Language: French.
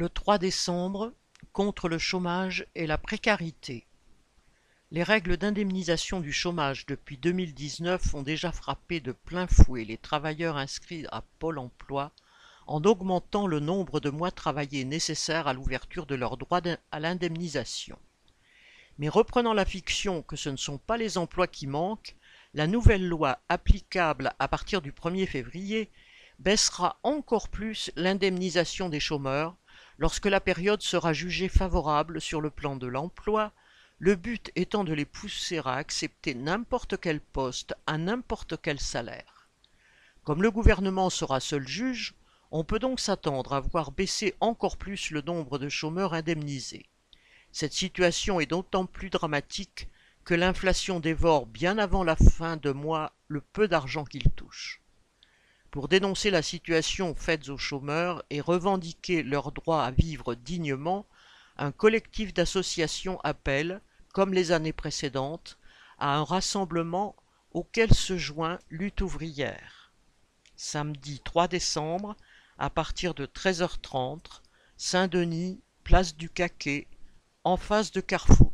Le 3 décembre, contre le chômage et la précarité. Les règles d'indemnisation du chômage depuis 2019 ont déjà frappé de plein fouet les travailleurs inscrits à Pôle emploi en augmentant le nombre de mois travaillés nécessaires à l'ouverture de leur droit à l'indemnisation. Mais reprenant la fiction que ce ne sont pas les emplois qui manquent, la nouvelle loi applicable à partir du 1er février baissera encore plus l'indemnisation des chômeurs lorsque la période sera jugée favorable sur le plan de l'emploi, le but étant de les pousser à accepter n'importe quel poste à n'importe quel salaire. Comme le gouvernement sera seul juge, on peut donc s'attendre à voir baisser encore plus le nombre de chômeurs indemnisés. Cette situation est d'autant plus dramatique que l'inflation dévore bien avant la fin de mois le peu d'argent qu'il touche. Pour dénoncer la situation faite aux chômeurs et revendiquer leur droit à vivre dignement, un collectif d'associations appelle, comme les années précédentes, à un rassemblement auquel se joint Lutte ouvrière. Samedi 3 décembre, à partir de 13h30, Saint-Denis, place du Caquet, en face de Carrefour.